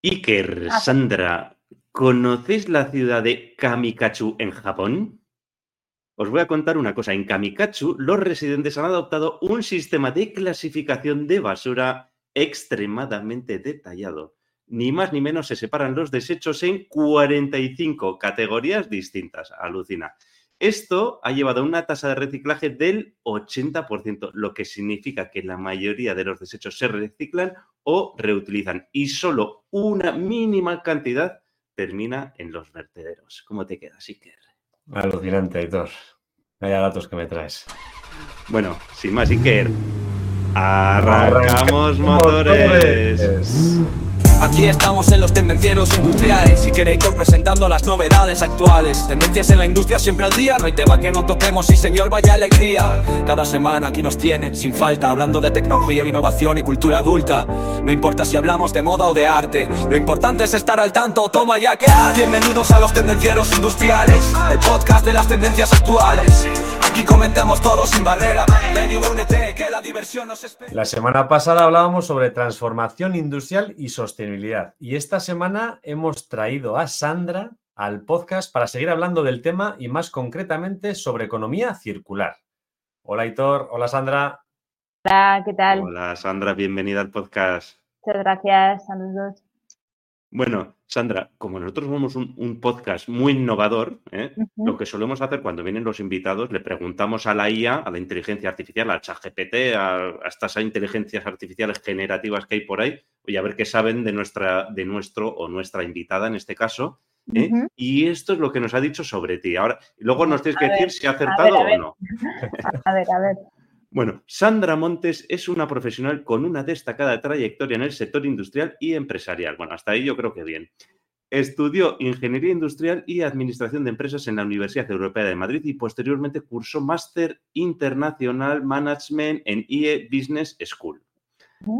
Iker, Sandra, ¿conocéis la ciudad de Kamikachu en Japón? Os voy a contar una cosa. En Kamikachu, los residentes han adoptado un sistema de clasificación de basura extremadamente detallado. Ni más ni menos se separan los desechos en 45 categorías distintas. Alucina. Esto ha llevado a una tasa de reciclaje del 80%, lo que significa que la mayoría de los desechos se reciclan o reutilizan y solo una mínima cantidad termina en los vertederos. ¿Cómo te quedas, Iker? Alucinante, Héctor. Vaya datos que me traes. Bueno, sin más, Iker, arrancamos, motores. Aquí estamos en los tendencieros industriales Si queréis presentando las novedades actuales. Tendencias en la industria siempre al día No hay tema que no toquemos y señor vaya alegría. Cada semana aquí nos tienen sin falta Hablando de tecnología, innovación y cultura adulta. No importa si hablamos de moda o de arte Lo importante es estar al tanto, toma ya que Bienvenidos a los tendencieros industriales El podcast de las tendencias actuales. Aquí comentamos todo sin barrera. La semana pasada hablábamos sobre transformación industrial y sostenibilidad. Y esta semana hemos traído a Sandra al podcast para seguir hablando del tema y más concretamente sobre economía circular. Hola Hitor, hola Sandra. Hola, ¿qué tal? Hola Sandra, bienvenida al podcast. Muchas gracias, saludos. Bueno, Sandra, como nosotros somos un, podcast muy innovador, ¿eh? lo que solemos hacer cuando vienen los invitados, le preguntamos a la IA, a la inteligencia artificial, al ChatGPT, a, a, estas inteligencias artificiales generativas que hay por ahí, oye, a ver qué saben de, nuestra, de nuestro o nuestra invitada en este caso. ¿eh? Y esto es lo que nos ha dicho sobre ti. Ahora, luego nos tienes que decir si ha acertado o no. A ver, a ver. Bueno, Sandra Montes es una profesional con una destacada trayectoria en el sector industrial y empresarial. Bueno, hasta ahí yo creo que bien. Estudió Ingeniería Industrial y Administración de Empresas en la Universidad Europea de Madrid y posteriormente cursó Máster Internacional Management en IE Business School.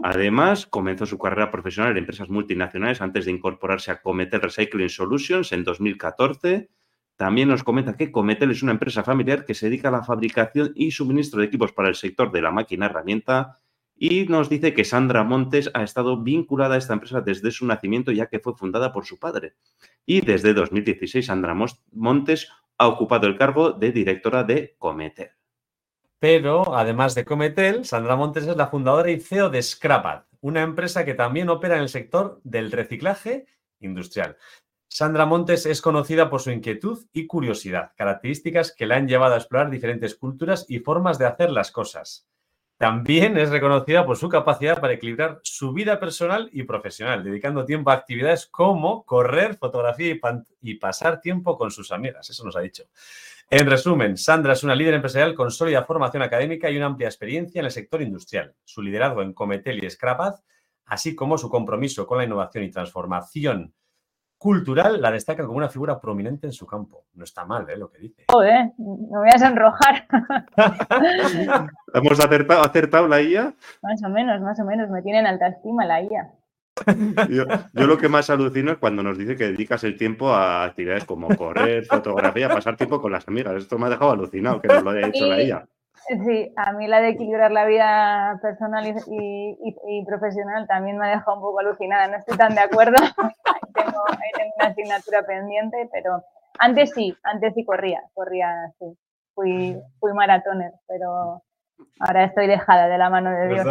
Además, comenzó su carrera profesional en empresas multinacionales antes de incorporarse a Cometel Recycling Solutions en 2014 también nos comenta que Cometel es una empresa familiar que se dedica a la fabricación y suministro de equipos para el sector de la máquina herramienta y nos dice que Sandra Montes ha estado vinculada a esta empresa desde su nacimiento ya que fue fundada por su padre. Y desde 2016 Sandra Montes ha ocupado el cargo de directora de Cometel. Pero además de Cometel, Sandra Montes es la fundadora y CEO de Scrapad, una empresa que también opera en el sector del reciclaje industrial. Sandra Montes es conocida por su inquietud y curiosidad, características que la han llevado a explorar diferentes culturas y formas de hacer las cosas. También es reconocida por su capacidad para equilibrar su vida personal y profesional, dedicando tiempo a actividades como correr, fotografía y, pasar tiempo con sus amigas. Eso nos ha dicho. En resumen, Sandra es una líder empresarial con sólida formación académica y una amplia experiencia en el sector industrial. Su liderazgo en Cometel y Scrapad, así como su compromiso con la innovación y transformación cultural la destaca como una figura prominente en su campo. No está mal, ¿eh? Lo que dice. Joder, me voy a sonrojar. ¿Hemos acertado, acertado la IA? Más o menos, más o menos. Me tiene en alta estima la IA. Yo, lo que más alucino es cuando nos dice que dedicas el tiempo a actividades como correr, fotografía, pasar tiempo con las amigas. Esto me ha dejado alucinado que nos lo haya dicho la IA. Sí, a mí la de equilibrar la vida personal y, profesional también me ha dejado un poco alucinada. No estoy tan de acuerdo. ahí, tengo, una asignatura pendiente, pero antes sí, antes sí corría, corría, sí. Fui, fui maratoner, pero ahora estoy dejada de la mano de Dios,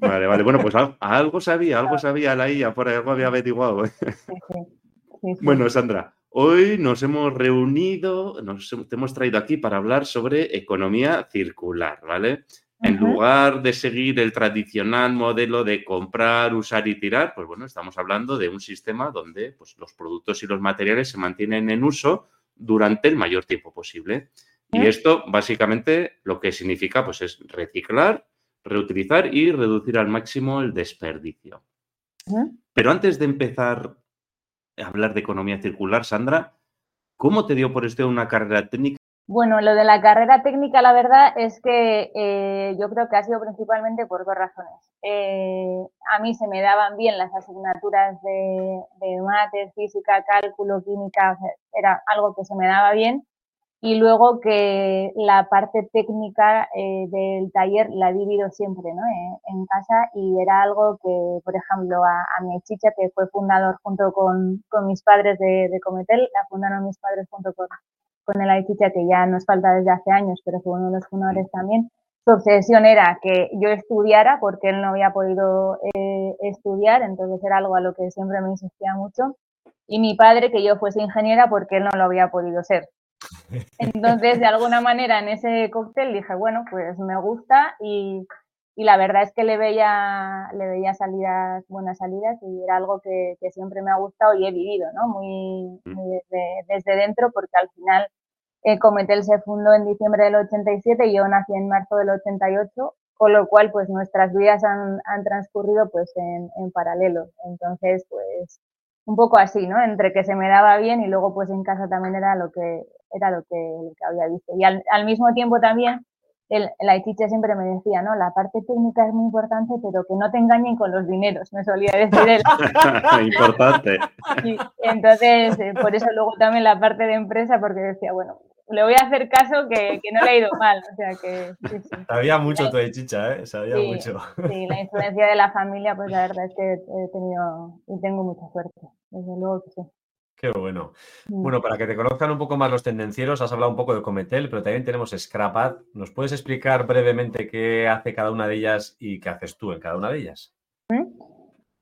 Vale, vale. Bueno, pues algo sabía, algo sabía la IA, por algo había averiguado. Bueno, Sandra, Hoy nos hemos reunido, nos hemos traído aquí para hablar sobre economía circular, ¿vale? En lugar de seguir el tradicional modelo de comprar, usar y tirar, pues bueno, estamos hablando de un sistema donde pues, los productos y los materiales se mantienen en uso durante el mayor tiempo posible. Y esto básicamente lo que significa pues, es reciclar, reutilizar y reducir al máximo el desperdicio. Pero antes de empezar hablar de economía circular. Sandra, ¿cómo te dio por esto una carrera técnica? Bueno, lo de la carrera técnica, la verdad es que eh, yo creo que ha sido principalmente por dos razones. Eh, a mí se me daban bien las asignaturas de, de mates, física, cálculo, química, era algo que se me daba bien. Y luego que la parte técnica eh, del taller la he vivido siempre ¿no? Eh, en casa y era algo que, por ejemplo, a, mi chicha, que fue fundador junto con, con mis padres de, de, Cometel, la fundaron mis padres junto con, con el Aichicha, que ya nos falta desde hace años, pero fue uno de los fundadores también, su obsesión era que yo estudiara porque él no había podido eh, estudiar, entonces era algo a lo que siempre me insistía mucho. Y mi padre que yo fuese ingeniera porque él no lo había podido ser. Entonces, de alguna manera, en ese cóctel dije, bueno, pues me gusta y, y la verdad es que le veía, le veía salidas, buenas salidas y era algo que, que siempre me ha gustado y he vivido, ¿no? Muy, muy desde, desde, dentro porque al final eh, Cometel se fundó en diciembre del 87 y yo nací en marzo del 88, con lo cual pues nuestras vidas han, han transcurrido pues en, en paralelo. Entonces, pues un poco así, ¿no? Entre que se me daba bien y luego pues en casa también era lo que era lo que, lo que había visto. Y al, al, mismo tiempo también el, la siempre me decía, ¿no? La parte técnica es muy importante, pero que no te engañen con los dineros, me solía decir él. importante. Y entonces, eh, por eso luego también la parte de empresa, porque decía, bueno, le voy a hacer caso que, que no le ha ido mal. O sea que. Sí, sí. Sabía mucho tu de chicha, ¿eh? Sabía mucho. Sí, la influencia de la familia, pues la verdad es que he tenido y tengo mucha suerte. Desde luego que sí. Qué bueno. Mm. Bueno, para que te conozcan un poco más los tendencieros, has hablado un poco de Cometel, pero también tenemos Scrapad. ¿Nos puedes explicar brevemente qué hace cada una de ellas y qué haces tú en cada una de ellas?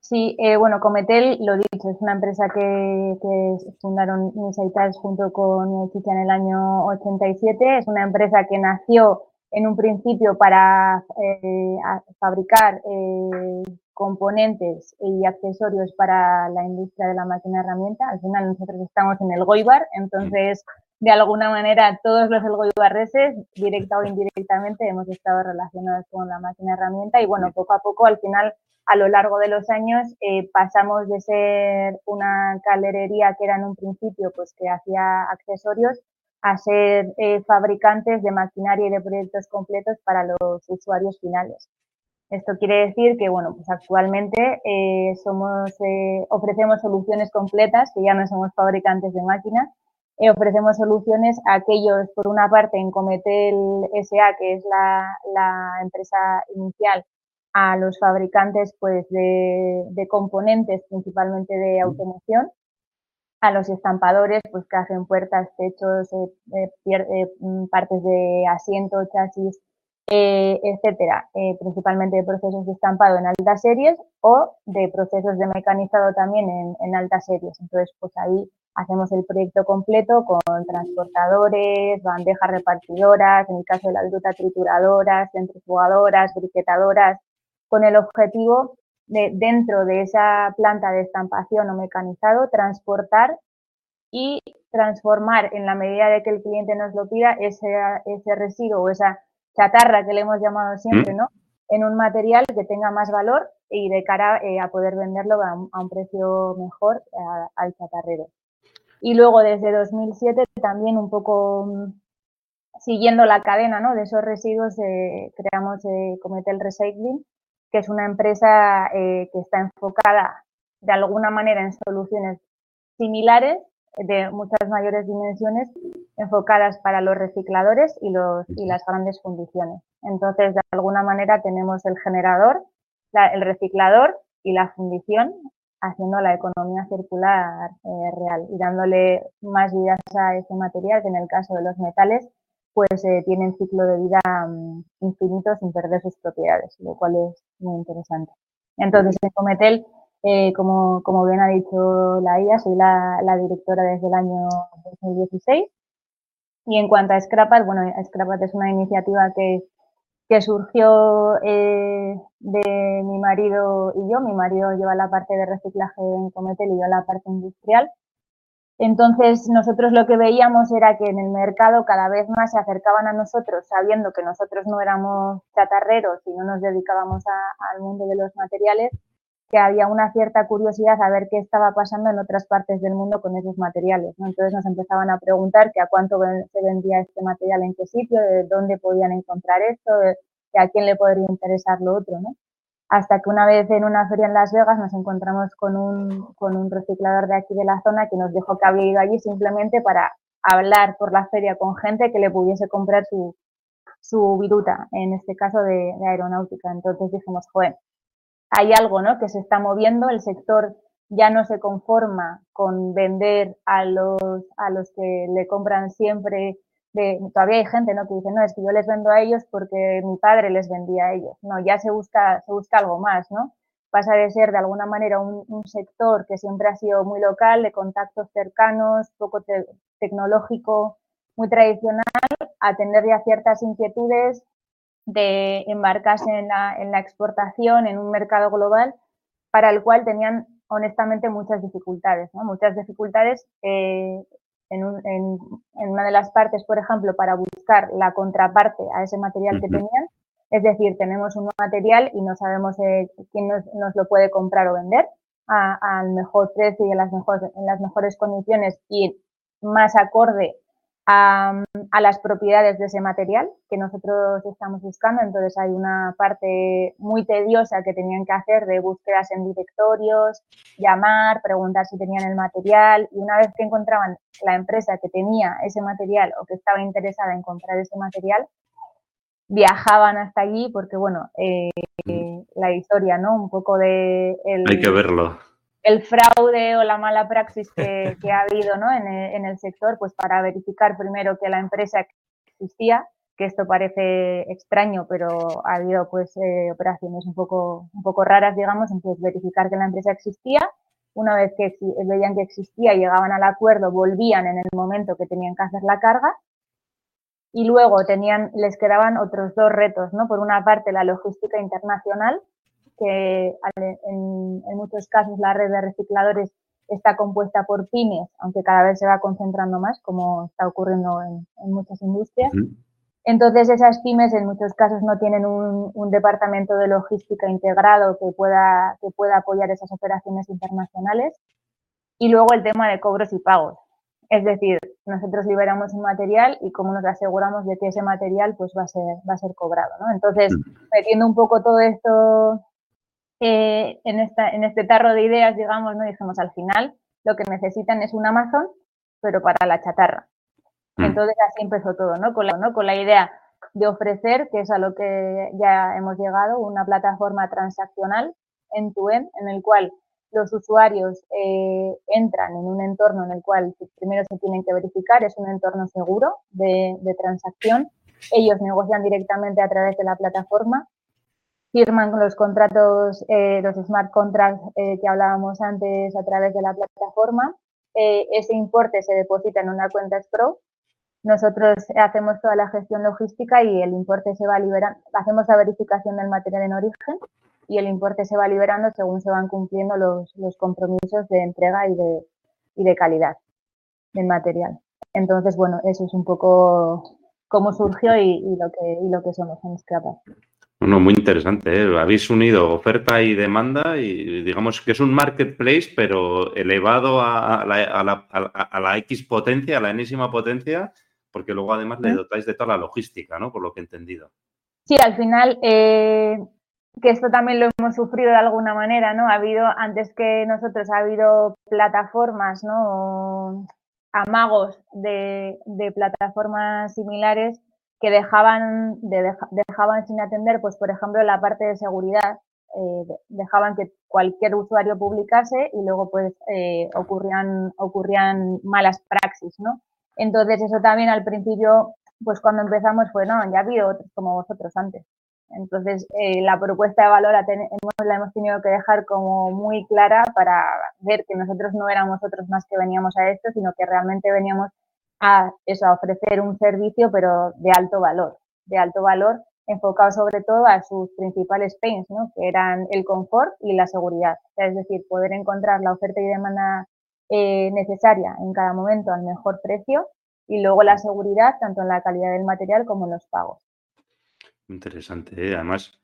Sí, eh, bueno, Cometel, lo dicho, es una empresa que, que fundaron mis aitas junto con Chicha en el año 87. Es una empresa que nació en un principio para eh, fabricar eh, componentes y accesorios para la industria de la máquina herramienta. Al final nosotros estamos en el Goibar, entonces de alguna manera todos los elgoibarreses, directa o indirectamente, hemos estado relacionados con la máquina herramienta y bueno, poco a poco al final a lo largo de los años eh, pasamos de ser una calderería que era en un principio pues que hacía accesorios a ser eh, fabricantes de maquinaria y de proyectos completos para los usuarios finales. Esto quiere decir que, bueno, pues actualmente eh, somos, eh, ofrecemos soluciones completas, que ya no somos fabricantes de máquinas, eh, ofrecemos soluciones a aquellos, por una parte, en Cometel SA, que es la, la empresa inicial a los fabricantes pues, de, de, componentes, principalmente de automoción, a los estampadores pues, que hacen puertas, techos, eh, eh, mm, partes de asiento, chasis, eh, etcétera, principalmente de procesos de estampado en altas series o de procesos de mecanizado también en, en altas series. Entonces, pues ahí hacemos el proyecto completo con transportadores, bandejas repartidoras, en el caso de la gruta trituradoras, centrifugadoras, briquetadoras, con el objetivo de, dentro de esa planta de estampación o mecanizado, transportar y transformar en la medida de que el cliente nos lo pida ese, ese residuo o esa chatarra que le hemos llamado siempre, ¿no? En un material que tenga más valor y de cara eh, a poder venderlo a un, a un precio mejor a, al chatarrero. Y luego desde 2007 también un poco mm, siguiendo la cadena ¿no? de esos residuos eh, creamos eh, Cometel Recycling que es una empresa eh, que está enfocada de alguna manera en soluciones similares de muchas mayores dimensiones enfocadas para los recicladores y, los, y las grandes fundiciones. Entonces, de alguna manera tenemos el generador, la, el reciclador y la fundición haciendo la economía circular eh, real y dándole más vidas a ese material que en el caso de los metales pues eh, tienen ciclo de vida um, infinito sin perder sus propiedades, lo cual es muy interesante. Entonces, en Cometel, eh, como, como bien ha dicho la IA, soy la, la, directora desde el año 2016. Y en cuanto a Scrapat, bueno, Scrapat es una iniciativa que, que surgió eh, de mi marido y yo. Mi marido lleva la parte de reciclaje en Cometel y yo la parte industrial. Entonces, nosotros lo que veíamos era que en el mercado cada vez más se acercaban a nosotros, sabiendo que nosotros no éramos chatarreros y no nos dedicábamos a, al mundo de los materiales, que había una cierta curiosidad a ver qué estaba pasando en otras partes del mundo con esos materiales. Entonces nos empezaban a preguntar que a cuánto se vendía este material, en qué sitio, de dónde podían encontrar esto, de a quién le podría interesar lo otro. ¿no? hasta que una vez en una feria en Las Vegas nos encontramos con un, con un reciclador de aquí de la zona que nos dijo que había ido allí simplemente para hablar por la feria con gente que le pudiese comprar su, su viruta, en este caso de, aeronáutica. Entonces dijimos, joder, hay algo ¿no? que se está moviendo, el sector ya no se conforma con vender a los, a los que le compran siempre. De, todavía hay gente ¿no? que dice, no, es que yo les vendo a ellos porque mi padre les vendía a ellos. No, ya se busca, se busca algo más, ¿no? Pasa de ser de alguna manera un, sector que siempre ha sido muy local, de contactos cercanos, poco tecnológico, muy tradicional, a tener ya ciertas inquietudes de embarcarse en la, en la exportación en un mercado global para el cual tenían honestamente muchas dificultades, ¿no? muchas dificultades eh, en, en, una de las partes, por ejemplo, para buscar la contraparte a ese material que tenían. Es decir, tenemos un material y no sabemos eh, quién nos, nos, lo puede comprar o vender al mejor precio y en las, mejores, en las mejores condiciones y más acorde a, las propiedades de ese material que nosotros estamos buscando. Entonces hay una parte muy tediosa que tenían que hacer de búsquedas en directorios, llamar, preguntar si tenían el material y una vez que encontraban la empresa que tenía ese material o que estaba interesada en comprar ese material, viajaban hasta allí porque, bueno, eh, la historia, ¿no? Un poco de... Hay que verlo el fraude o la mala praxis que, ha habido ¿no? en, el, sector, pues para verificar primero que la empresa existía, que esto parece extraño, pero ha habido pues eh, operaciones un poco, un poco raras, digamos, entonces verificar que la empresa existía. Una vez que veían que existía, llegaban al acuerdo, volvían en el momento que tenían que hacer la carga y luego tenían, les quedaban otros dos retos, ¿no? Por una parte, la logística internacional, que en, muchos casos la red de recicladores está compuesta por pymes, aunque cada vez se va concentrando más, como está ocurriendo en, muchas industrias. Entonces, esas pymes en muchos casos no tienen un, departamento de logística integrado que pueda, que pueda apoyar esas operaciones internacionales. Y luego el tema de cobros y pagos. Es decir, nosotros liberamos un material y cómo nos aseguramos de que ese material pues, va, a ser, va a ser cobrado. ¿no? Entonces, metiendo un poco todo esto eh, en, esta, en este tarro de ideas, digamos, ¿no? Dijimos, al final lo que necesitan es un Amazon, pero para la chatarra. Mm. Entonces así empezó todo, ¿no? Con la, ¿no? Con la idea de ofrecer, que es a lo que ya hemos llegado, una plataforma transaccional en tu en el cual los usuarios eh, entran en un entorno en el cual primero se tienen que verificar, es un entorno seguro de, de transacción. Ellos negocian directamente a través de la plataforma firman los contratos, eh, los smart contracts eh, que hablábamos antes a través de la plataforma. Eh, ese importe se deposita en una cuenta escrow. Nosotros hacemos toda la gestión logística y el importe se va liberando. Hacemos la verificación del material en origen y el importe se va liberando según se van cumpliendo los, los compromisos de entrega y de, y de calidad del material. Entonces, bueno, eso es un poco cómo surgió y, lo, que, y lo que somos en Scrapper. Bueno, muy interesante. ¿eh? Habéis unido oferta y demanda y digamos que es un marketplace, pero elevado a la, X potencia, a la enésima potencia, porque luego además le dotáis de toda la logística, ¿no? Por lo que he entendido. Sí, al final, eh, que esto también lo hemos sufrido de alguna manera, ¿no? Ha habido, antes que nosotros, ha habido plataformas, ¿no? amagos de, de plataformas similares que dejaban, dejaban sin atender, pues por ejemplo, la parte de seguridad, eh, dejaban que cualquier usuario publicase y luego pues eh, ocurrían, malas praxis, ¿no? Entonces eso también al principio, pues cuando empezamos fue, no, ya ha habido otros como vosotros antes. Entonces eh, la propuesta de valor la, la hemos tenido que dejar como muy clara para ver que nosotros no éramos otros más que veníamos a esto, sino que realmente veníamos a eso, a ofrecer un servicio, pero de alto valor, de alto valor, enfocado sobre todo a sus principales pains, ¿no? que eran el confort y la seguridad. es decir, poder encontrar la oferta y demanda eh, necesaria en cada momento al mejor precio y luego la seguridad tanto en la calidad del material como en los pagos. Interesante. ¿eh? Además,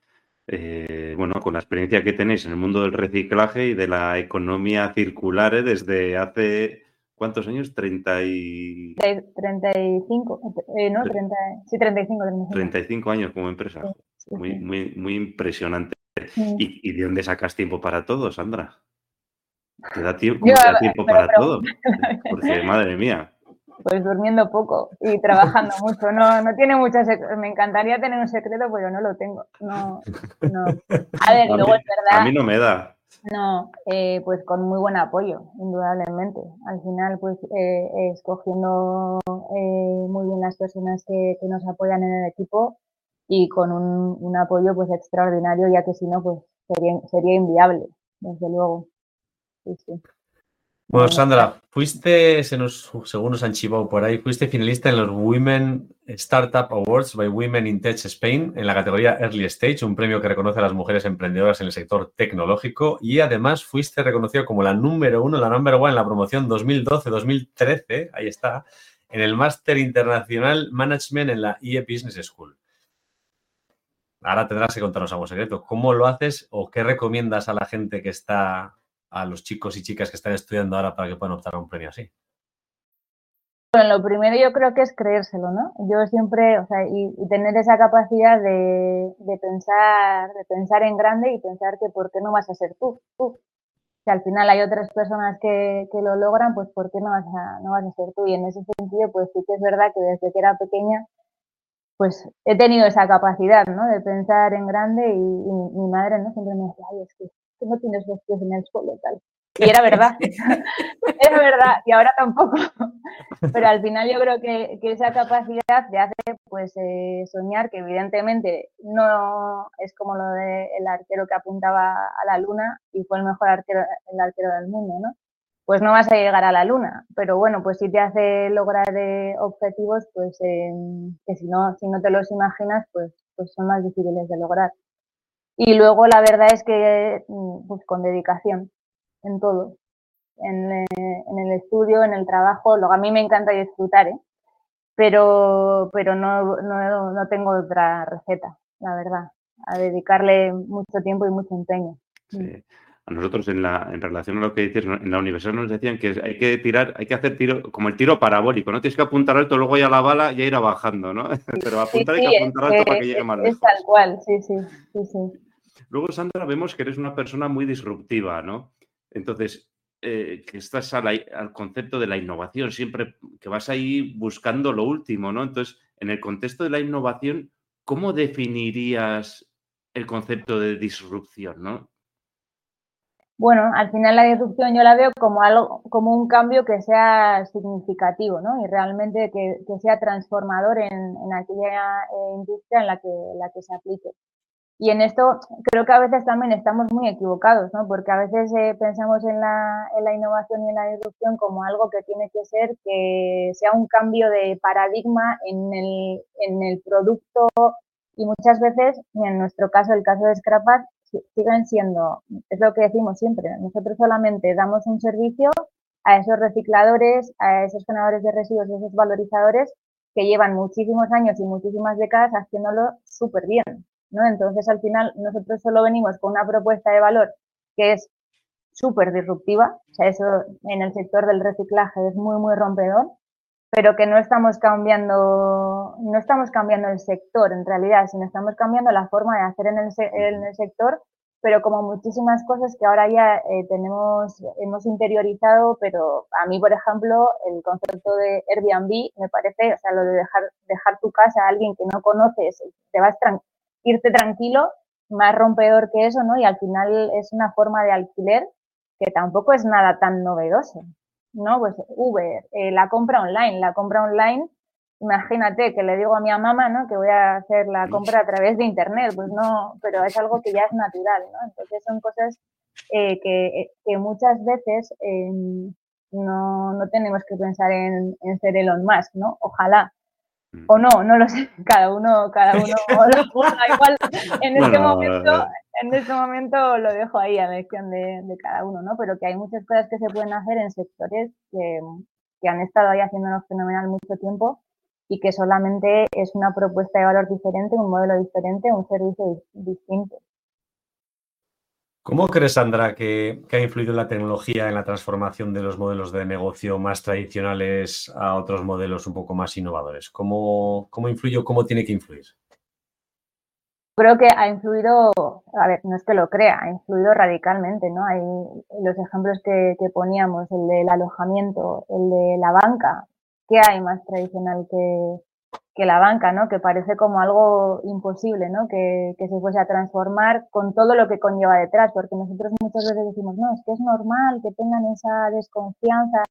eh, bueno, con la experiencia que tenéis en el mundo del reciclaje y de la economía circular desde hace ¿Cuántos años? 30 y... 35, eh, ¿no? 30, sí, 35, 35. años como empresa. muy, muy, muy impresionante. ¿Y, de dónde sacas tiempo para todo, Sandra? ¿Te da tiempo, tiempo para todo? Porque, madre mía. Pues durmiendo poco y trabajando mucho. No, no tiene muchas. Me encantaría tener un secreto, pero no lo tengo. No, no. A ver, luego es verdad. A mí no me da. No, eh, pues con muy buen apoyo, indudablemente. Al final, pues eh, escogiendo eh, muy bien las personas que, nos apoyan en el equipo y con un, un, apoyo pues extraordinario, ya que si no, pues sería, sería inviable, desde luego. Sí, sí. Bueno, Sandra, fuiste, según nos han chivado por ahí, fuiste finalista en los Women Startup Awards by Women in Tech Spain en la categoría Early Stage, un premio que reconoce a las mujeres emprendedoras en el sector tecnológico y además fuiste reconocida como la número uno, la number one en la promoción 2012-2013, ahí está, en el Máster Internacional Management en la IE Business School. Ahora tendrás que contarnos algo secreto. ¿Cómo lo haces o qué recomiendas a la gente que está a los chicos y chicas que están estudiando ahora para que puedan optar a un premio así? Bueno, lo primero yo creo que es creérselo, ¿no? Yo siempre, o sea, y, tener esa capacidad de, pensar, de pensar en grande y pensar que por qué no vas a ser tú, tú. Si al final hay otras personas que, lo logran, pues por qué no vas, a, no vas a ser tú. Y en ese sentido, pues sí que es verdad que desde que era pequeña, pues he tenido esa capacidad, ¿no? De pensar en grande y, y mi madre, ¿no? Siempre me decía, ay, es que que no tienes los pies en el suelo, tal. Y era verdad, era verdad, y ahora tampoco. Pero al final yo creo que, esa capacidad de hacer, pues, eh, soñar, que evidentemente no es como lo del arquero que apuntaba a la luna y fue el mejor arquero, el arquero del mundo, ¿no? Pues no vas a llegar a la luna, pero bueno, pues si te hace lograr eh, objetivos, pues em, que si no, si no te los imaginas, pues, pues son más difíciles de lograr. Y luego la verdad es que mm, pues, con dedicación en todo, en, eh, en, el estudio, en el trabajo, luego a mí me encanta disfrutar, ¿eh? pero, pero no, no, no tengo otra receta, la verdad, a dedicarle mucho tiempo y mucho empeño. Sí. A nosotros en, la, en relación a lo que dices, en la universidad nos decían que hay que tirar, hay que hacer tiro, como el tiro parabólico, no tienes que apuntar alto, luego ya la bala ya irá bajando, ¿no? Pero apuntar hay que apuntar alto para que llegue más lejos. Es tal cual, sí, sí, sí, sí. Luego, Sandra, vemos que eres una persona muy disruptiva, ¿no? Entonces, eh, que estás al concepto de la innovación, siempre que vas ahí buscando lo último, ¿no? Entonces, en el contexto de la innovación, ¿cómo definirías el concepto de disrupción, no? Bueno, al final la disrupción yo la veo como algo, como un cambio que sea significativo, ¿no? Y realmente que, sea transformador en, aquella eh, industria en la que, la que se aplique. Y en esto creo que a veces también estamos muy equivocados, ¿no? Porque a veces eh, pensamos en la, en la, innovación y en la disrupción como algo que tiene que ser que sea un cambio de paradigma en el, en el producto y muchas veces, en nuestro caso, el caso de Scrapat, siguen siendo, es lo que decimos siempre, nosotros solamente damos un servicio a esos recicladores, a esos generadores de residuos, a esos valorizadores que llevan muchísimos años y muchísimas décadas haciéndolo súper bien. Entonces, al final, nosotros solo venimos con una propuesta de valor que es súper disruptiva, o sea, eso en el sector del reciclaje es muy, muy rompedor, pero que no estamos cambiando, no estamos cambiando el sector en realidad, sino estamos cambiando la forma de hacer en el, en el sector, pero como muchísimas cosas que ahora ya eh, tenemos, hemos interiorizado, pero a mí, por ejemplo, el concepto de Airbnb me parece, o sea, lo de dejar, dejar tu casa a alguien que no conoces, te vas irte tranquilo, más rompedor que eso, ¿no? Y al final es una forma de alquiler que tampoco es nada tan novedoso, ¿no? Pues Uber, eh, la compra online, la compra online, imagínate que le digo a mi mamá, ¿no? Que voy a hacer la compra a través de internet, pues no, pero es algo que ya es natural, ¿no? Entonces son cosas eh, que, que, muchas veces em, no, no, tenemos que pensar en, en ser Elon Musk, ¿no? Ojalá. O no, no lo sé, cada uno, cada uno lo juzga igual. En este, momento, en este momento lo dejo ahí a elección de, de, cada uno, ¿no? Pero que hay muchas cosas que se pueden hacer en sectores que, que han estado ahí haciéndonos fenomenal mucho tiempo y que solamente es una propuesta de valor diferente, un modelo diferente, un servicio distinto. ¿Cómo crees, Sandra, que, ha influido la tecnología en la transformación de los modelos de negocio más tradicionales a otros modelos un poco más innovadores? ¿Cómo, cómo influye o cómo tiene que influir? Creo que ha influido, a ver, no es que lo crea, ha influido radicalmente, ¿no? Hay los ejemplos que, poníamos, el del alojamiento, el de la banca, ¿qué hay más tradicional que, que la banca, ¿no? Que parece como algo imposible, ¿no? Que, que, se fuese a transformar con todo lo que conlleva detrás, porque nosotros muchas veces decimos, no, es que es normal que tengan esa desconfianza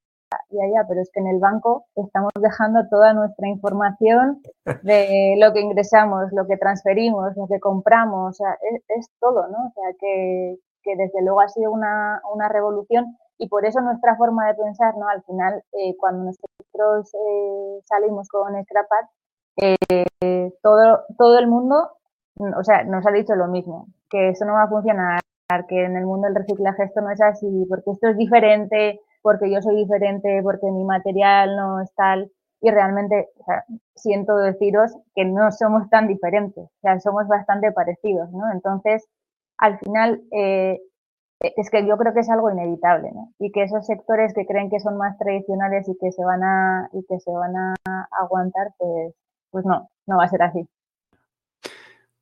y allá, pero es que en el banco estamos dejando toda nuestra información de lo que ingresamos, lo que transferimos, lo que compramos, o sea, es, todo, ¿no? O sea, que, que, desde luego ha sido una, una, revolución y por eso nuestra forma de pensar, ¿no? Al final, eh, cuando nosotros eh, salimos con Scrapat, eh, todo, todo el mundo, o sea, nos ha dicho lo mismo, que eso no va a funcionar, que en el mundo del reciclaje esto no es así, porque esto es diferente, porque yo soy diferente, porque mi material no es tal. Y realmente siento deciros que no somos tan diferentes, o sea, somos bastante parecidos, ¿no? Entonces, al final, eh, es que yo creo que es algo inevitable, ¿no? Y que esos sectores que creen que son más tradicionales y que se van a, y que se van a aguantar, pues, pues no, no va a ser así.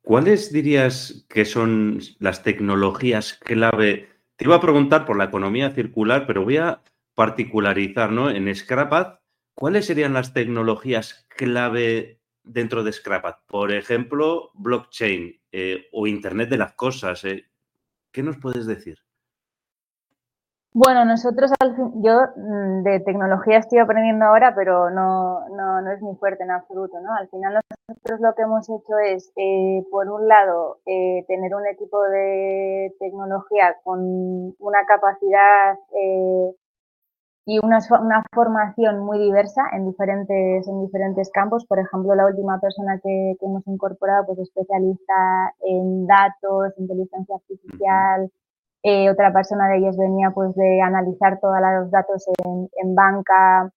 ¿Cuáles dirías que son las tecnologías clave? Te iba a preguntar por la economía circular, pero voy a particularizar, ¿no? En Scrapad, ¿cuáles serían las tecnologías clave dentro de Scrapad? Por ejemplo, blockchain eh, o Internet de las cosas. Eh. ¿Qué nos puedes decir? Bueno, nosotros, yo mm, de tecnología estoy aprendiendo ahora, pero no, no, no, es muy fuerte en absoluto, ¿no? Al final nosotros lo que hemos hecho es, eh, por un lado, eh, tener un equipo de tecnología con una capacidad eh, y una, una, formación muy diversa en diferentes, en diferentes campos. Por ejemplo, la última persona que, que hemos incorporado, pues especialista en datos, inteligencia artificial, eh, otra persona de ellos venía pues de analizar todos los datos en, banca.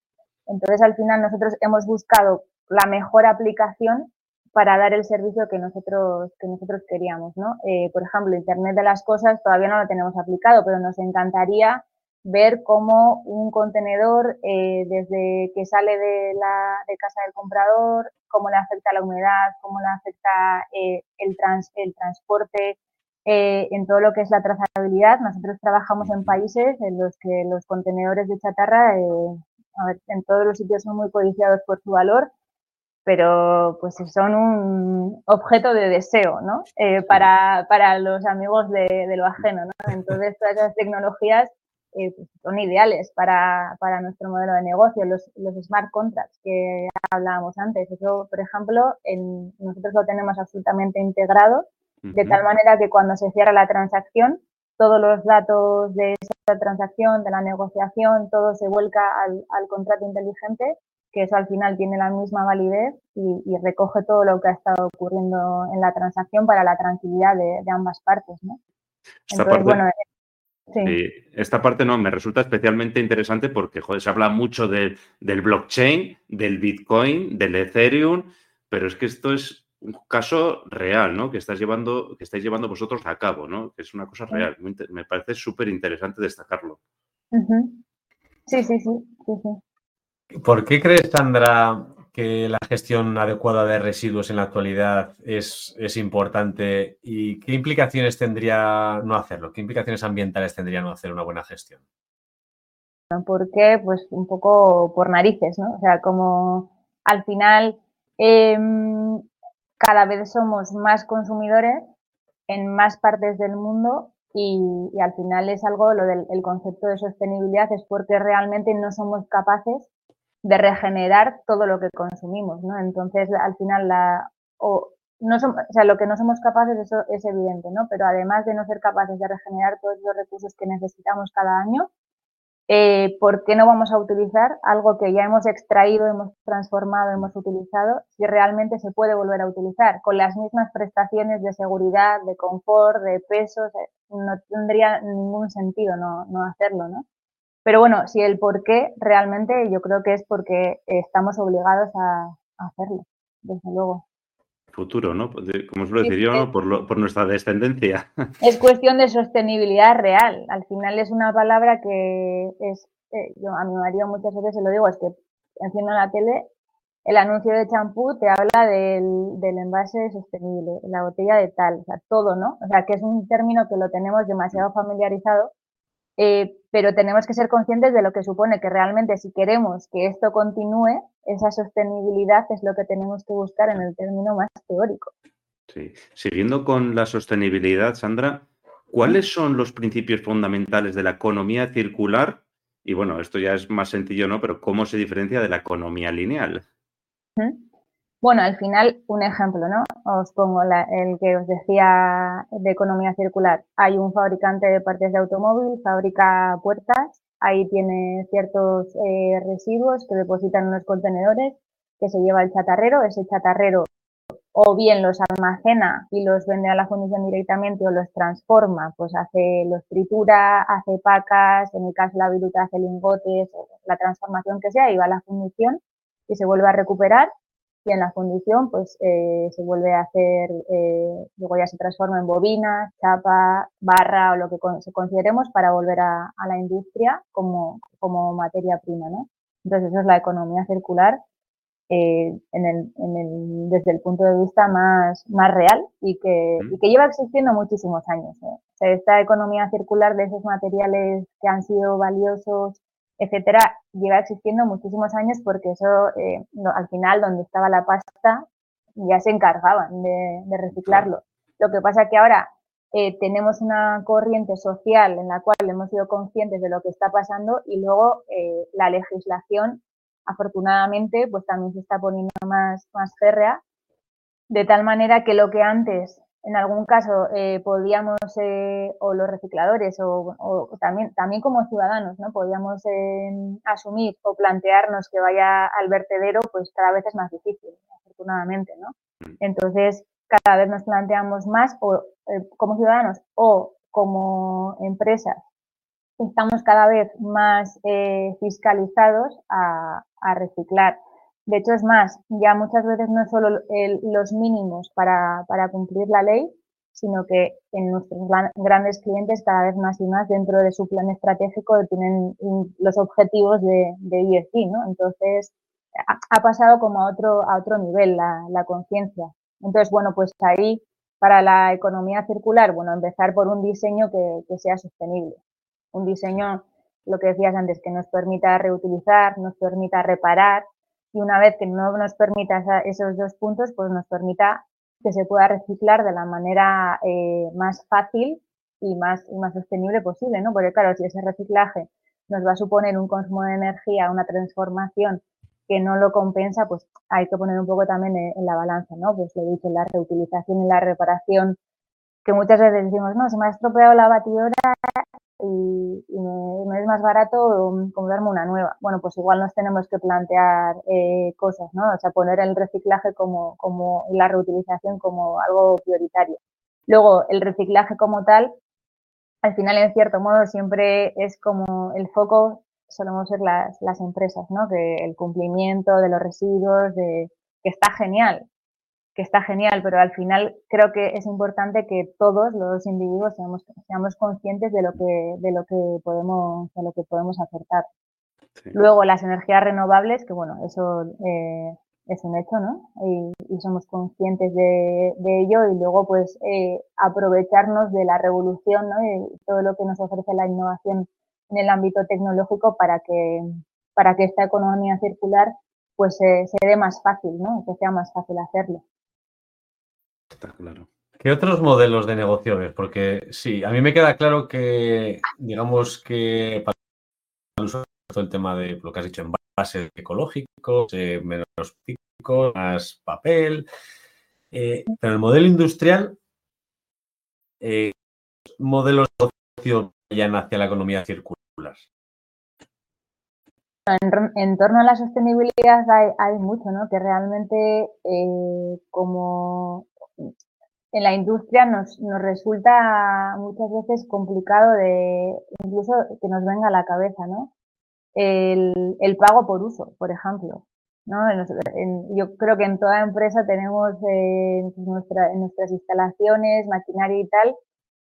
Entonces, al final nosotros hemos buscado la mejor aplicación para dar el servicio que nosotros, que nosotros queríamos, ¿no? Eh, por ejemplo, Internet de las Cosas todavía no lo tenemos aplicado, pero nos encantaría ver cómo un contenedor, eh, desde que sale de la de casa del comprador, cómo le afecta la humedad, cómo le afecta el, trans, el transporte, eh, en todo lo que es la trazabilidad. Nosotros trabajamos en países en los que los contenedores de chatarra, eh, en todos los sitios son muy codiciados por su valor, pero pues son un objeto de deseo, ¿no? Eh, para, para, los amigos de, lo ajeno, ¿no? Entonces todas esas tecnologías pues, son ideales para, para, nuestro modelo de negocio, los, los, smart contracts que hablábamos antes. Eso, por ejemplo, en, nosotros lo tenemos absolutamente integrado de tal manera que cuando se cierra la transacción, todos los datos de esa transacción, de la negociación, todo se vuelca al, contrato inteligente, que eso al final tiene la misma validez y, recoge todo lo que ha estado ocurriendo en la transacción para la tranquilidad de, ambas partes. ¿no? Esta parte, bueno, sí. esta parte no, me resulta especialmente interesante porque se habla mucho del blockchain, del Bitcoin, del Ethereum, pero es que esto es un caso real, ¿no? Que estás llevando, que estáis llevando vosotros a cabo, ¿no? Que es una cosa real. Me parece súper interesante destacarlo. Sí, sí, sí, sí, ¿Por qué crees, Sandra, que la gestión adecuada de residuos en la actualidad es, es, importante y qué implicaciones tendría no hacerlo? ¿Qué implicaciones ambientales tendría no hacer una buena gestión? ¿Por qué? Pues un poco por narices, ¿no? O sea, como al final em, cada vez somos más consumidores en más partes del mundo y, al final es algo, lo del concepto de sostenibilidad es porque realmente no somos capaces de regenerar todo lo que consumimos, ¿no? Entonces, al final, la, o, no o sea, lo que no somos capaces, eso es evidente, ¿no? Pero además de no ser capaces de regenerar todos los recursos que necesitamos cada año, eh, ¿por qué no vamos a utilizar algo que ya hemos extraído, hemos transformado, hemos utilizado, si realmente se puede volver a utilizar con las mismas prestaciones de seguridad, de confort, de pesos? No tendría ningún sentido no, hacerlo, ¿no? Pero bueno, si el por qué realmente yo creo que es porque estamos obligados a hacerlo, desde luego futuro, ¿no? Como suelo decir yo, Por, nuestra descendencia. Es cuestión de sostenibilidad real. Al final es una palabra que es, eh, yo a mi marido muchas veces se lo digo, es que enciendo la tele, el anuncio de champú te habla del, del envase sostenible, la botella de tal, o sea, todo, ¿no? O sea, que es un término que lo tenemos demasiado familiarizado, eh, pero tenemos que ser conscientes de lo que supone que realmente si queremos que esto continúe, esa sostenibilidad es lo que tenemos que buscar en el término más teórico. Sí. Siguiendo con la sostenibilidad, Sandra, ¿cuáles son los principios fundamentales de la economía circular? Y bueno, esto ya es más sencillo, ¿no? Pero ¿cómo se diferencia de la economía lineal? Bueno, al final, un ejemplo, ¿no? Os pongo el que os decía de economía circular. Hay un fabricante de partes de automóvil, fabrica puertas, ahí tiene ciertos eh, residuos que depositan en los contenedores, que se lleva el chatarrero, ese chatarrero o bien los almacena y los vende a la fundición directamente o los transforma, pues hace, los tritura, hace pacas, en el caso la viruta hace lingotes, la transformación que sea, y va a la fundición y se vuelve a recuperar y en la fundición pues eh, se vuelve a hacer, eh, luego ya se transforma en bobina, chapa, barra o lo que se consideremos para volver a, la industria como, como, materia prima, ¿no? Entonces eso es la economía circular eh, en el, en el, desde el punto de vista más, más real y que, y que lleva existiendo muchísimos años. O sea, esta economía circular de esos materiales que han sido valiosos etcétera, lleva existiendo muchísimos años porque eso, eh, al final, donde estaba la pasta, ya se encargaban de, reciclarlo. Lo que pasa es que ahora eh, tenemos una corriente social en la cual hemos sido conscientes de lo que está pasando y luego eh, la legislación, afortunadamente, pues también se está poniendo más, más férrea, de tal manera que lo que antes en algún caso eh, podíamos, eh, o los recicladores, o, también, también como ciudadanos, ¿no? Podíamos em, asumir o plantearnos que vaya al vertedero, pues cada vez es más difícil, afortunadamente, ¿no? Mm. Entonces, cada vez nos planteamos más, o eh, como ciudadanos o como empresas, estamos cada vez más fiscalizados a, a reciclar. De hecho, es más, ya muchas veces no es solo los mínimos para, cumplir la ley, sino que en nuestros grandes clientes cada vez más y más dentro de su plan estratégico tienen los objetivos de, de ¿no? Entonces, ha, pasado como a otro, a otro nivel la, conciencia. Entonces, bueno, pues ahí para la economía circular, bueno, empezar por un diseño que, que sea sostenible. Un diseño, lo que decías antes, que nos permita reutilizar, nos permita reparar, y una vez que no nos permita esos dos puntos, pues nos permita que se pueda reciclar de la manera eh, más fácil y más, más sostenible posible, ¿no? Porque claro, si ese reciclaje nos va a suponer un consumo de energía, una transformación que no lo compensa, pues hay que poner un poco también en, la balanza, ¿no? Pues lo he dicho, la reutilización y la reparación, que muchas veces decimos, no, se me ha estropeado la batidora y, me, es más barato comprarme una nueva. Bueno, pues igual nos tenemos que plantear eh, cosas, ¿no? O sea, poner el reciclaje como, como la reutilización como algo prioritario. Luego, el reciclaje como tal, al final, en cierto modo, siempre es como el foco solemos ser las, las empresas, ¿no? Que el cumplimiento de los residuos, de, que está genial, que está genial, pero al final creo que es importante que todos los individuos seamos, seamos conscientes de lo que, de lo que podemos, de lo que podemos acertar. Luego las energías renovables, que bueno, eso eh, es un hecho, ¿no? Y, somos conscientes de, ello y luego pues eh, aprovecharnos de la revolución, ¿no? Y todo lo que nos ofrece la innovación en el ámbito tecnológico para que, para que esta economía circular pues se dé más fácil, ¿no? Que sea más fácil hacerlo. Está claro. ¿Qué otros modelos de negocio ves? Porque sí, a mí me queda claro que, digamos que para el uso el tema de lo que has dicho, envases ecológicos, eh, menos plástico, más papel. Eh, pero el modelo industrial, eh, modelos de negocio vayan hacia la economía circular. En, torno a la sostenibilidad hay, hay mucho, ¿no? Que realmente eh, como en la industria nos, nos resulta muchas veces complicado de incluso que nos venga a la cabeza, ¿no? El, el pago por uso, por ejemplo. ¿no? yo creo que en toda empresa tenemos eh, en, nuestra, en nuestras instalaciones, maquinaria y tal,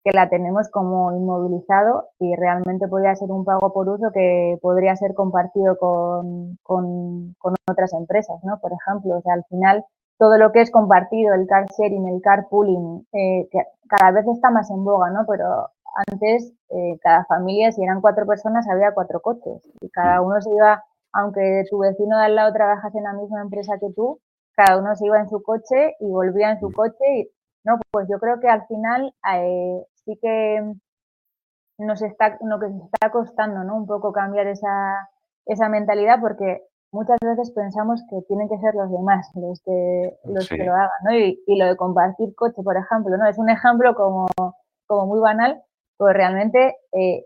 que la tenemos como inmovilizado y realmente podría ser un pago por uso que podría ser compartido con, con, con otras empresas, ¿no? Por ejemplo, o sea, al final todo lo que es compartido, el car sharing, el carpooling, eh, que cada vez está más en boga, ¿no? Pero antes eh, cada familia, si eran cuatro personas, había cuatro coches y cada uno se iba, aunque tu vecino de al lado trabajase en la misma empresa que tú, cada uno se iba en su coche y volvía en su coche y no, pues yo creo que al final eh, sí que nos está, lo que nos está costando, ¿no? Un poco cambiar esa, esa mentalidad porque muchas veces pensamos que tienen que ser los demás los que, los que lo hagan, ¿no? Y, lo de compartir coche, por ejemplo, ¿no? Es un ejemplo como, como muy banal, pues realmente eh,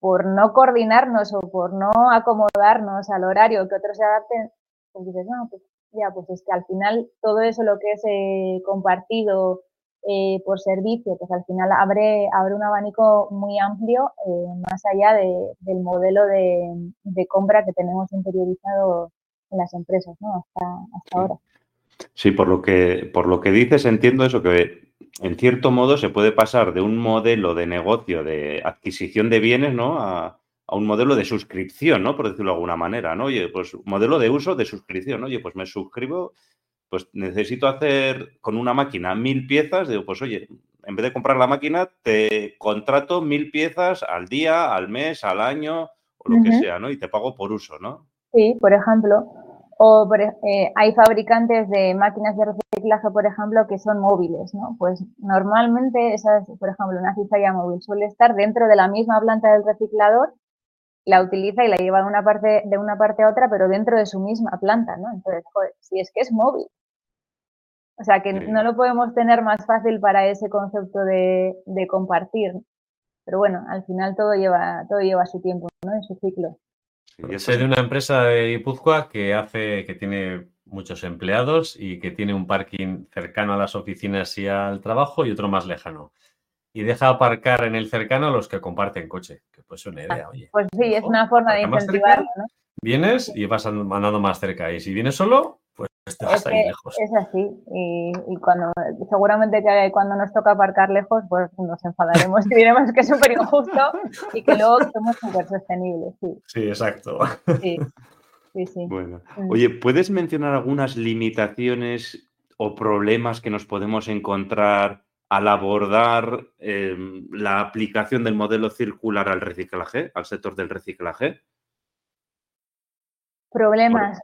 por no coordinarnos o por no acomodarnos al horario que otros se adapten, pues dices, no, pues ya, pues es que al final todo eso lo que es eh, compartido eh, por servicio, pues al final abre, abre un abanico muy amplio eh, más allá del modelo de, compra que tenemos interiorizado en las empresas, ¿no? Hasta, hasta ahora. Sí, por lo que por lo que dices entiendo eso que en cierto modo se puede pasar de un modelo de negocio de adquisición de bienes, ¿no? A, a un modelo de suscripción, ¿no? Por decirlo de alguna manera, ¿no? Oye, pues modelo de uso de suscripción, ¿no? Oye, pues me suscribo, pues necesito hacer con una máquina mil piezas, digo, pues oye, en vez de comprar la máquina, te contrato mil piezas al día, al mes, al año, o lo que sea, ¿no? Y te pago por uso, ¿no? Sí, por ejemplo. O eh, hay fabricantes de máquinas de reciclaje, por ejemplo, que son móviles, ¿no? Pues normalmente esas, por ejemplo, una cizalla móvil suele estar dentro de la misma planta del reciclador la utiliza y la lleva de una parte, de una parte a otra, pero dentro de su misma planta, ¿no? Entonces, joder, si es que es móvil. O sea, que no lo podemos tener más fácil para ese concepto de, compartir. Pero bueno, al final todo lleva, todo lleva su tiempo, ¿no? En su ciclo. Yo sé de una empresa de Guipúzcoa que hace, que tiene muchos empleados y que tiene un parking cercano a las oficinas y al trabajo y otro más lejano y deja aparcar en el cercano a los que comparten coche. Que pues una idea, oye. Pues sí, es una forma de incentivarlo, ¿no? Vienes y vas andando más cerca. Y si vienes solo, pues te vas ahí lejos. Es así. Y, cuando seguramente que cuando nos toca aparcar lejos, pues nos enfadaremos y diremos que es súper injusto y que luego somos súper sostenibles. Sí. sí, exacto. Sí. Sí, sí. Bueno. Mm. Oye, ¿puedes mencionar algunas limitaciones o problemas que nos podemos encontrar al abordar em, la aplicación del modelo circular al reciclaje, al sector del reciclaje? Problemas.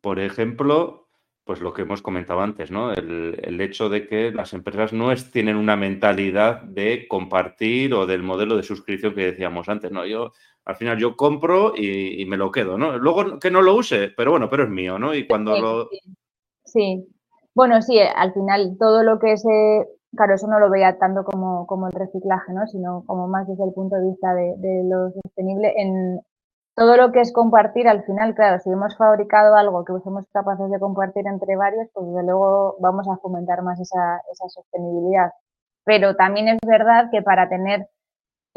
Por, mm. ejemplo, pues lo que hemos comentado antes, ¿no? El, hecho de que las empresas no tienen una mentalidad de compartir o del modelo de suscripción que decíamos antes, ¿no? Yo, al final yo compro y, me lo quedo, ¿no? Luego que no lo use, pero bueno, pero es mío, ¿no? Y cuando lo... sí. Bueno, sí, al final todo lo que es, eh, claro, eso no lo veía tanto como, como el reciclaje, ¿no? Sino como más desde el punto de vista de, lo sostenible. En todo lo que es compartir, al final, claro, si hemos fabricado algo que somos capaces de compartir entre varios, pues desde luego vamos a fomentar más esa, esa sostenibilidad. Pero también es verdad que para tener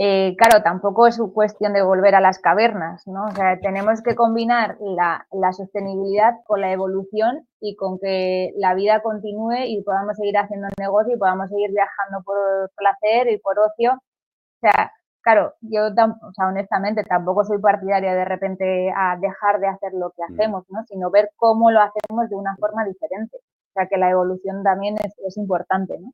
eh, claro, tampoco es cuestión de volver a las cavernas, ¿no? O sea, tenemos que combinar la, sostenibilidad con la evolución y con que la vida continúe y podamos seguir haciendo negocio y podamos seguir viajando por placer y por ocio. O sea, claro, yo, o sea, honestamente, tampoco soy partidaria de repente a dejar de hacer lo que mm. hacemos, ¿no? Sino ver cómo lo hacemos de una forma diferente. O sea, que la evolución también es, es importante, ¿no?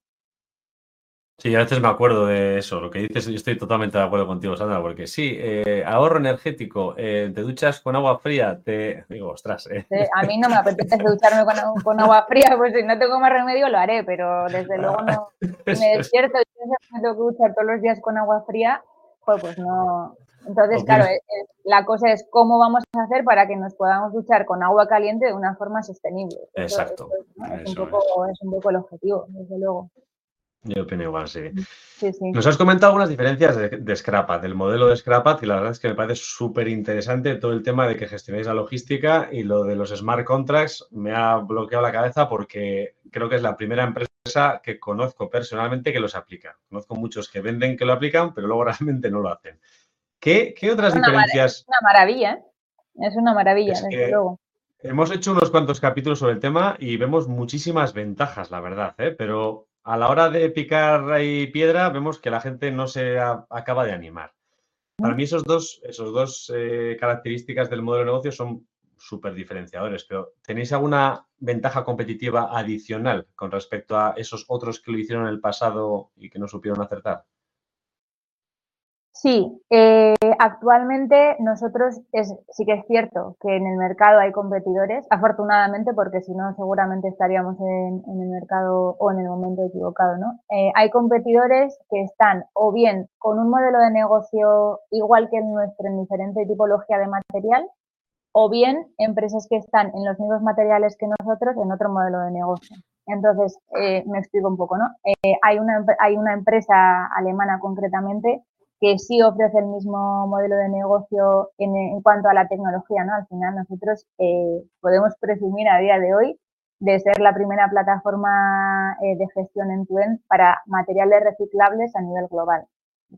Sí, a veces me acuerdo de eso, lo que dices, yo estoy totalmente de acuerdo contigo, Sandra, porque sí, eh, ahorro energético, eh, te duchas con agua fría, te digo, ostras. Eh. a mí no me apetece ducharme con, agua fría, pues si no tengo más remedio lo haré, pero desde luego no. Si me despierto y me tengo que duchar todos los días con agua fría, pues, pues no. Entonces, claro, la cosa es cómo vamos a hacer para que nos podamos duchar con agua caliente de una forma sostenible. Exacto. es, un poco, es un poco el objetivo, desde luego. Yo opino igual, sí. Nos has comentado algunas diferencias de, de Scrapat, del modelo de Scrapat, y la verdad es que me parece súper interesante todo el tema de que gestionéis la logística y lo de los smart contracts me ha bloqueado la cabeza porque creo que es la primera empresa que conozco personalmente que los aplica. Conozco muchos que venden que lo aplican, pero luego realmente no lo hacen. ¿Qué, otras diferencias? Es una maravilla, ¿eh? es una maravilla, desde luego. Hemos hecho unos cuantos capítulos sobre el tema y vemos muchísimas ventajas, la verdad, ¿eh? pero a la hora de picar ahí piedra, vemos que la gente no se acaba de animar. Para mí, esos dos, esos dos eh, características del modelo de negocio son súper diferenciadores, pero ¿tenéis alguna ventaja competitiva adicional con respecto a esos otros que lo hicieron en el pasado y que no supieron acertar? Sí, eh, actualmente nosotros es, sí que es cierto que en el mercado hay competidores, afortunadamente, porque si no seguramente estaríamos en, el mercado o en el momento equivocado, ¿no? Eh, hay competidores que están o bien con un modelo de negocio igual que el nuestro en diferente tipología de material, o bien empresas que están en los mismos materiales que nosotros en otro modelo de negocio. Entonces, eh, me explico un poco, ¿no? hay, una, hay una empresa alemana concretamente que sí ofrece el mismo modelo de negocio en, cuanto a la tecnología, ¿no? Al final nosotros eh, podemos presumir a día de hoy de ser la primera plataforma eh, de gestión en Tuen para materiales reciclables a nivel global.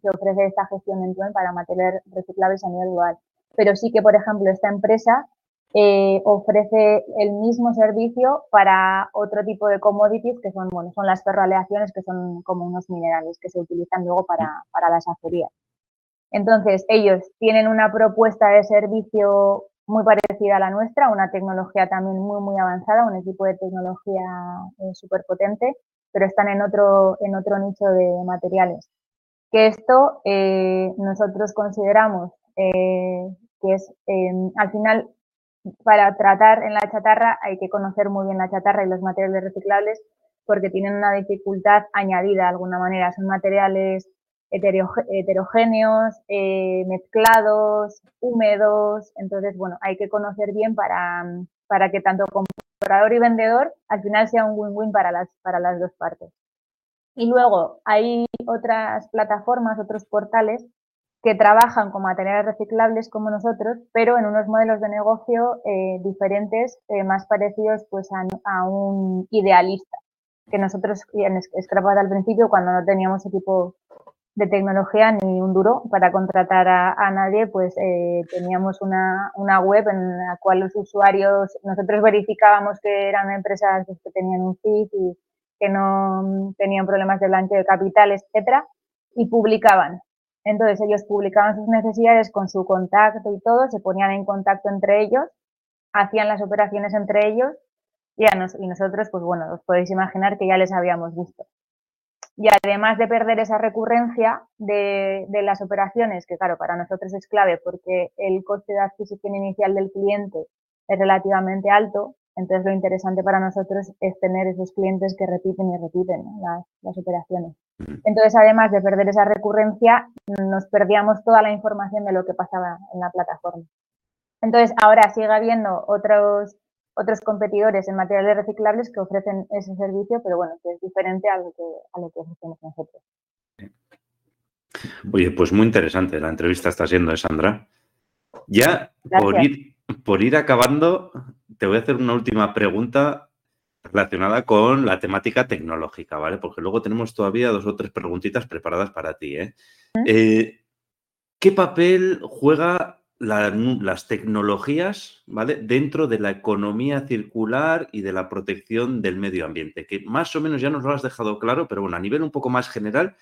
Se ofrece esta gestión en Tuen para materiales reciclables a nivel global. Pero sí que, por ejemplo, esta empresa eh, ofrece el mismo servicio para otro tipo de commodities que son, bueno, son las ferroaleaciones, que son como unos minerales que se utilizan luego para, para las acerías. Entonces, ellos tienen una propuesta de servicio muy parecida a la nuestra, una tecnología también muy, muy avanzada, un equipo de tecnología eh, súper potente, pero están en otro, en otro nicho de materiales. Que esto eh, nosotros consideramos que es, al final, para tratar en la chatarra hay que conocer muy bien la chatarra y los materiales reciclables porque tienen una dificultad añadida de alguna manera. Son materiales heterogéneos, eh, mezclados, húmedos. Entonces, bueno, hay que conocer bien para, para que tanto comprador y vendedor al final sea un win-win para las, para las dos partes. Y luego hay otras plataformas, otros portales que trabajan con materiales reciclables como nosotros, pero en unos modelos de negocio eh, diferentes, eh, más parecidos pues a, un idealista, que nosotros en al principio, cuando no teníamos equipo de tecnología ni un duro para contratar a, nadie, pues eh, teníamos una, una, web en la cual los usuarios, nosotros verificábamos que eran empresas que tenían un FIT y que no tenían problemas de blanqueo de capital, etcétera, y publicaban entonces ellos publicaban sus necesidades con su contacto y todo, se ponían en contacto entre ellos, hacían las operaciones entre ellos y, nosotros, pues bueno, os podéis imaginar que ya les habíamos visto. Y además de perder esa recurrencia de, de, las operaciones, que claro, para nosotros es clave porque el coste de adquisición inicial del cliente es relativamente alto, entonces lo interesante para nosotros es tener esos clientes que repiten y repiten las, las, operaciones. Entonces, además de perder esa recurrencia, nos perdíamos toda la información de lo que pasaba en la plataforma. Entonces, ahora sigue habiendo otros, otros competidores en materiales reciclables que ofrecen ese servicio, pero bueno, que es diferente a lo que, a lo que ofrecemos nosotros. Oye, pues muy interesante la entrevista está siendo, ¿eh, Sandra? Ya por ir, por ir acabando, te voy a hacer una última pregunta relacionada con la temática tecnológica, ¿vale? Porque luego tenemos todavía dos o tres preguntitas preparadas para ti, ¿eh? eh qué papel juega las tecnologías, ¿vale? Dentro de la economía circular y de la protección del medio ambiente, que más o menos ya nos lo has dejado claro, pero bueno, a nivel un poco más general,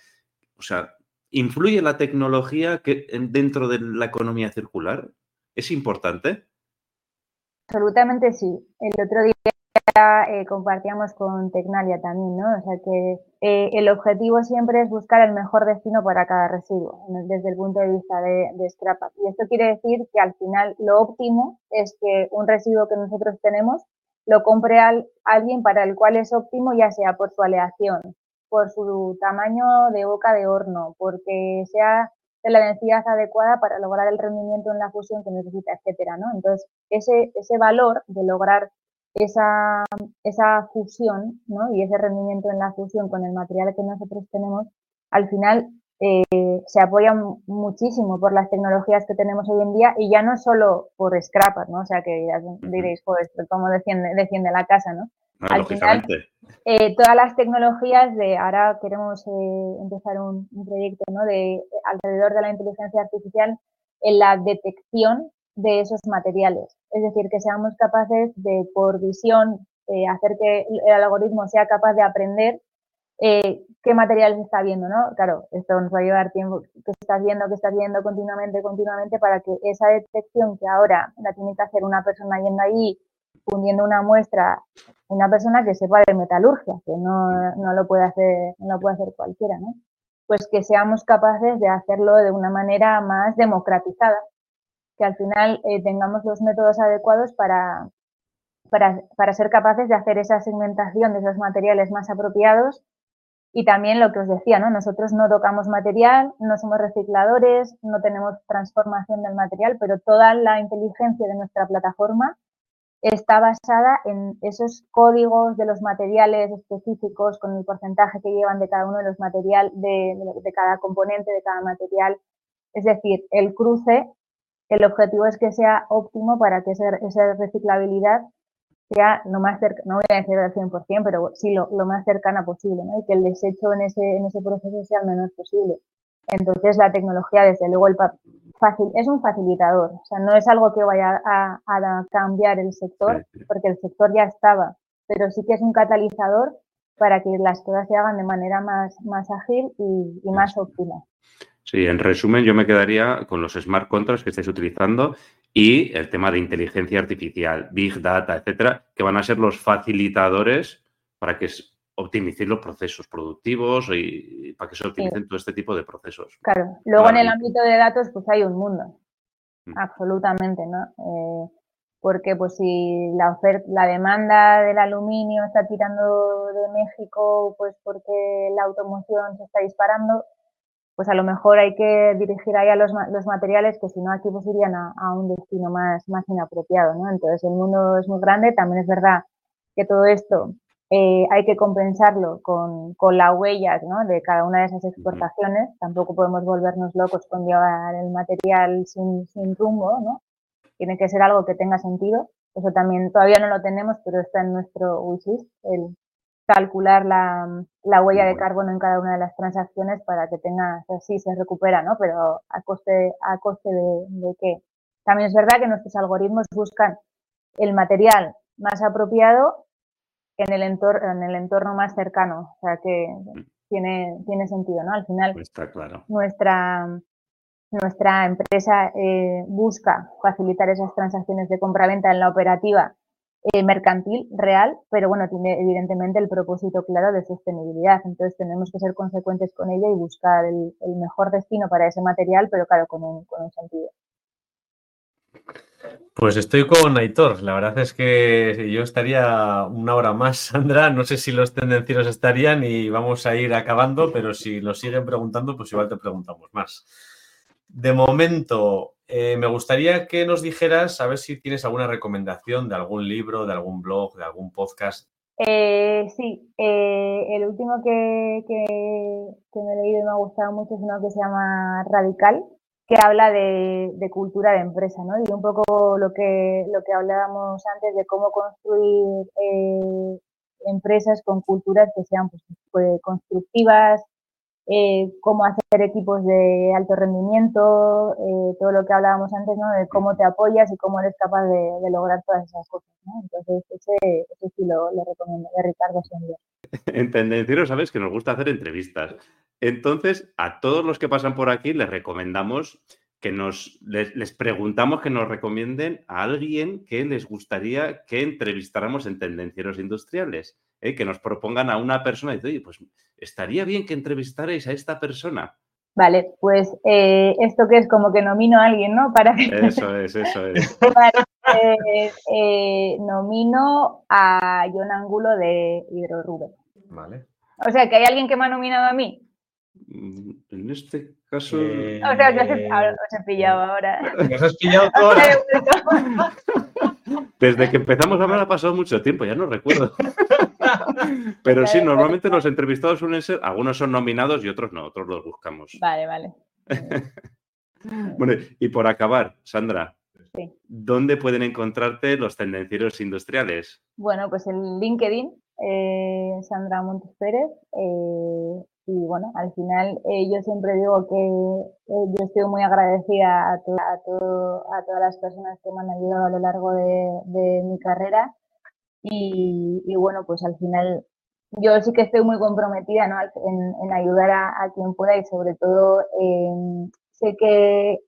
o sea, ¿influye la tecnología que, dentro de la economía circular? ¿Es importante? Absolutamente sí. El otro día eh, compartíamos con Tecnalia también, ¿no? O sea que eh, el objetivo siempre es buscar el mejor destino para cada residuo, desde el punto de vista de, scrap. Y esto quiere decir que al final lo óptimo es que un residuo que nosotros tenemos lo compre alguien para el cual es óptimo, ya sea por su aleación, por su tamaño de boca de horno, porque sea de la densidad adecuada para lograr el rendimiento en la fusión que necesita, etcétera, ¿no? Entonces, ese, ese valor de lograr esa, esa fusión ¿no? y ese rendimiento en la fusión con el material que nosotros tenemos, al final eh, se apoya muchísimo por las tecnologías que tenemos hoy en día y ya no solo por scrappers, ¿no? O sea, que diréis, pues, ¿cómo defiende, defiende la casa, no? Ah, Al final, eh, todas las tecnologías de ahora queremos eh, empezar un, proyecto ¿no? de alrededor de la inteligencia artificial en la detección de esos materiales. Es decir, que seamos capaces de, por visión, eh, hacer que el algoritmo sea capaz de aprender eh, qué materiales está viendo, ¿no? Claro, esto nos va a llevar tiempo, que estás viendo, que estás viendo continuamente, continuamente, para que esa detección que ahora la tiene que hacer una persona yendo ahí, fundiendo una muestra, una persona que sepa de metalurgia, que no, no lo puede hacer, no puede hacer cualquiera, ¿no? Pues que seamos capaces de hacerlo de una manera más democratizada, que al final eh, tengamos los métodos adecuados para, para, para ser capaces de hacer esa segmentación de esos materiales más apropiados y también lo que os decía, ¿no? Nosotros no tocamos material, no somos recicladores, no tenemos transformación del material, pero toda la inteligencia de nuestra plataforma está basada en esos códigos de los materiales específicos con el porcentaje que llevan de cada uno de los materiales, de, cada componente, de cada material. Es decir, el cruce, el objetivo es que sea óptimo para que esa reciclabilidad sea lo más cercano, no voy a decir al 100%, pero sí lo, más cercana posible, ¿no? Y que el desecho en ese, en ese proceso sea el menor posible. Entonces, la tecnología, desde luego, el fácil, es un facilitador. O sea, no es algo que vaya a, cambiar el sector, porque el sector ya estaba, pero sí que es un catalizador para que las cosas se hagan de manera más, más ágil y, y más óptima. Sí, en resumen, yo me quedaría con los smart contracts que estáis utilizando y el tema de inteligencia artificial, big data, etcétera, que van a ser los facilitadores para que optimicen los procesos productivos y para que se optimicen todo este tipo de procesos. Claro, luego en el ámbito de datos pues hay un mundo, mm. absolutamente, ¿no? Eh, porque pues si la oferta, la demanda del aluminio está tirando de México, pues porque la automoción se está disparando, pues a lo mejor hay que dirigir ahí a los, los materiales que si no aquí pues irían a, un destino más, más inapropiado, ¿no? Entonces el mundo es muy grande, también es verdad que todo esto eh, hay que compensarlo con, con la huella ¿no? de cada una de esas exportaciones, tampoco podemos volvernos locos con llevar el material sin, sin rumbo, ¿no? Tiene que ser algo que tenga sentido. Eso también todavía no lo tenemos, pero está en nuestro wishlist, el, calcular la, la huella de carbono en cada una de las transacciones para que tenga, así se recupera, ¿no? Pero a coste, a coste de, de qué. También es verdad que nuestros algoritmos buscan el material más apropiado en el entorno, en el entorno más cercano. O sea que tiene, tiene sentido, ¿no? Al final, pues está claro. nuestra, nuestra empresa eh, busca facilitar esas transacciones de compra-venta en la operativa eh, mercantil real, pero bueno, tiene evidentemente el propósito claro de sostenibilidad. Entonces tenemos que ser consecuentes con ella y buscar el, mejor destino para ese material, pero claro, con un, con un sentido. Pues estoy con Aitor. La verdad es que yo estaría una hora más, Sandra. No sé si los tendencieros estarían y vamos a ir acabando, pero si lo siguen preguntando, pues igual te preguntamos más. De momento, eh, me gustaría que nos dijeras, a ver si tienes alguna recomendación de algún libro, de algún blog, de algún podcast. Eh, sí, eh, el último que, que, me he leído y me ha gustado mucho es uno que se llama Radical, que habla de, cultura de empresa, ¿no? Y un poco lo que, lo que hablábamos antes de cómo construir empresas con culturas que sean pues, constructivas, eh, cómo hacer equipos de alto rendimiento, eh, todo lo que hablábamos antes, ¿no? De cómo te apoyas y cómo eres capaz de, lograr todas esas cosas, ¿no? Entonces, ese, sí lo, recomiendo, de Ricardo Sendia. En Tendenciero sabes que nos gusta hacer entrevistas. Entonces, a todos los que pasan por aquí les recomendamos que nos les, preguntamos que nos recomienden a alguien que les gustaría que entrevistáramos en Tendencieros Industriales. ¿Eh? que nos propongan a una persona y dice, oye, pues estaría bien que entrevistarais a esta persona. Vale, pues eh, esto que es como que nomino a alguien, ¿no? Para Eso es, eso es. Eh, nomino a John Angulo de Hidrorube. Vale. O sea, que hay alguien que me ha nominado a mí. Mm, en este caso. O sea, os he, pillado ahora. Os has pillado ahora. Desde que empezamos a hablar ha pasado mucho tiempo, ya no recuerdo. Pero sí, normalmente los entrevistados suelen ser, algunos son nominados y otros no, otros los buscamos. Vale, vale. bueno, y por acabar, Sandra, ¿dónde pueden encontrarte los tendencieros industriales? Bueno, pues en LinkedIn, eh, Sandra Montes Pérez. Eh, y bueno, al final eh, yo siempre digo que yo estoy muy agradecida a, a, todas las personas que me han ayudado a lo largo de mi carrera y, bueno, pues al final yo sí que estoy muy comprometida ¿no? en, ayudar a, quien pueda y sobre todo em, sé que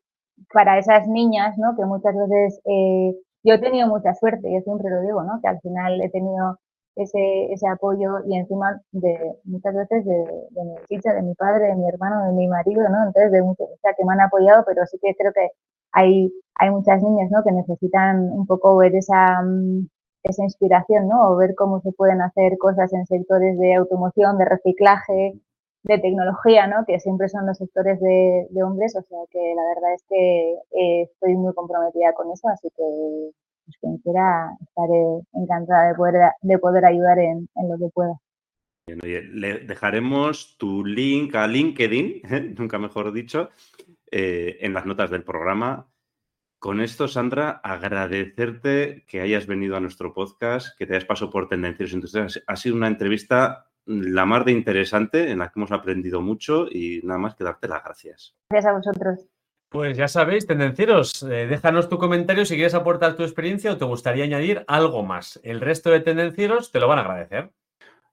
para esas niñas, ¿no? que muchas veces eh, yo he tenido mucha suerte, yo siempre lo digo, ¿no? que al final he tenido ese, ese apoyo y encima de muchas veces de, mi chicha, de mi padre, de mi hermano, de mi marido, ¿no? Entonces, de o sea, que me han apoyado, pero sí que creo que hay, hay muchas niñas, ¿no? Que necesitan un poco ver esa, mm, esa inspiración, ¿no? O ver cómo se pueden hacer cosas en sectores de automoción, de reciclaje, de tecnología, ¿no? Que siempre son los sectores de, hombres, o sea que la verdad es que eh, estoy muy comprometida con eso, así que pues, quien quiera estaré encantada de poder, de poder ayudar en, lo que pueda. le dejaremos tu link a LinkedIn, nunca mejor dicho, eh, en las notas del programa con esto, Sandra, agradecerte que hayas venido a nuestro podcast, que te hayas pasado por Tendencias Industriales. Ha sido una entrevista la más de interesante en la que hemos aprendido mucho y nada más que darte las gracias. Gracias a vosotros. Pues ya sabéis, tendencieros, eh, déjanos tu comentario si quieres aportar tu experiencia o te gustaría añadir algo más. El resto de tendencieros te lo van a agradecer.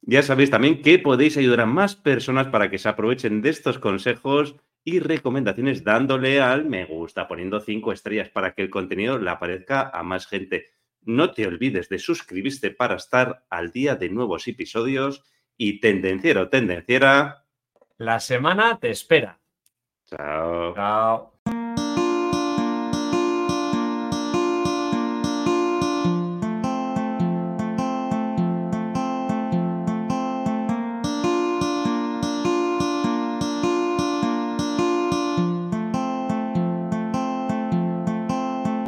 Ya sabéis también que podéis ayudar a más personas para que se aprovechen de estos consejos y recomendaciones dándole al me gusta, poniendo cinco estrellas para que el contenido le aparezca a más gente. No te olvides de suscribirte para estar al día de nuevos episodios y tendenciero, tendenciera. La semana te espera. Chao. Chao.